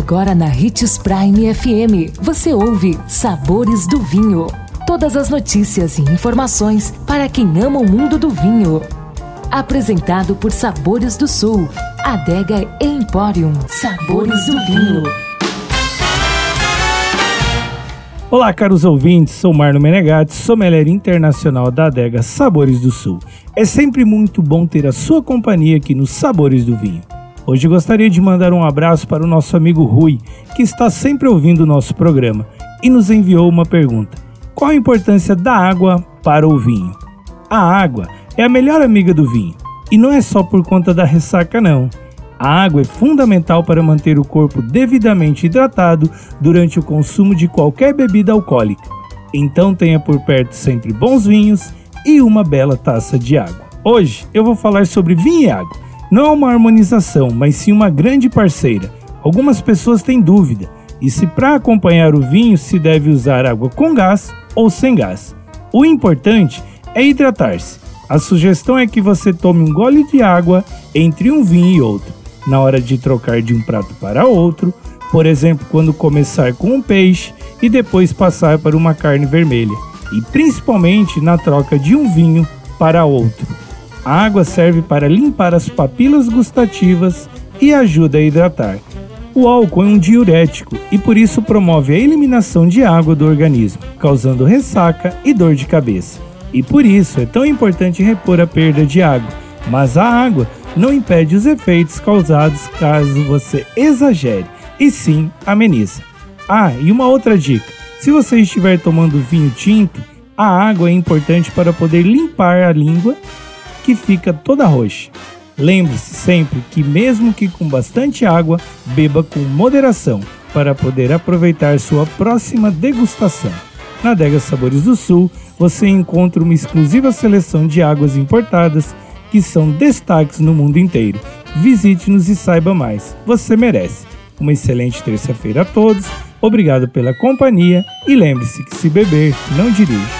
Agora na Ritz Prime FM, você ouve Sabores do Vinho. Todas as notícias e informações para quem ama o mundo do vinho. Apresentado por Sabores do Sul, Adega Emporium. Sabores do Vinho. Olá, caros ouvintes, sou Marno Menegatti, sommelier internacional da adega Sabores do Sul. É sempre muito bom ter a sua companhia aqui nos Sabores do Vinho. Hoje gostaria de mandar um abraço para o nosso amigo Rui, que está sempre ouvindo o nosso programa e nos enviou uma pergunta: Qual a importância da água para o vinho? A água é a melhor amiga do vinho e não é só por conta da ressaca, não. A água é fundamental para manter o corpo devidamente hidratado durante o consumo de qualquer bebida alcoólica. Então tenha por perto sempre bons vinhos e uma bela taça de água. Hoje eu vou falar sobre vinho e água não é uma harmonização, mas sim uma grande parceira. Algumas pessoas têm dúvida e se para acompanhar o vinho se deve usar água com gás ou sem gás. O importante é hidratar-se. A sugestão é que você tome um gole de água entre um vinho e outro, na hora de trocar de um prato para outro, por exemplo, quando começar com um peixe e depois passar para uma carne vermelha, e principalmente na troca de um vinho para outro. A água serve para limpar as papilas gustativas e ajuda a hidratar. O álcool é um diurético e por isso promove a eliminação de água do organismo, causando ressaca e dor de cabeça. E por isso é tão importante repor a perda de água, mas a água não impede os efeitos causados caso você exagere, e sim ameniza. Ah, e uma outra dica: se você estiver tomando vinho tinto, a água é importante para poder limpar a língua que fica toda roxa. Lembre-se sempre que, mesmo que com bastante água, beba com moderação para poder aproveitar sua próxima degustação. Na Adega Sabores do Sul, você encontra uma exclusiva seleção de águas importadas que são destaques no mundo inteiro. Visite-nos e saiba mais. Você merece. Uma excelente terça-feira a todos. Obrigado pela companhia e lembre-se que se beber, não dirija.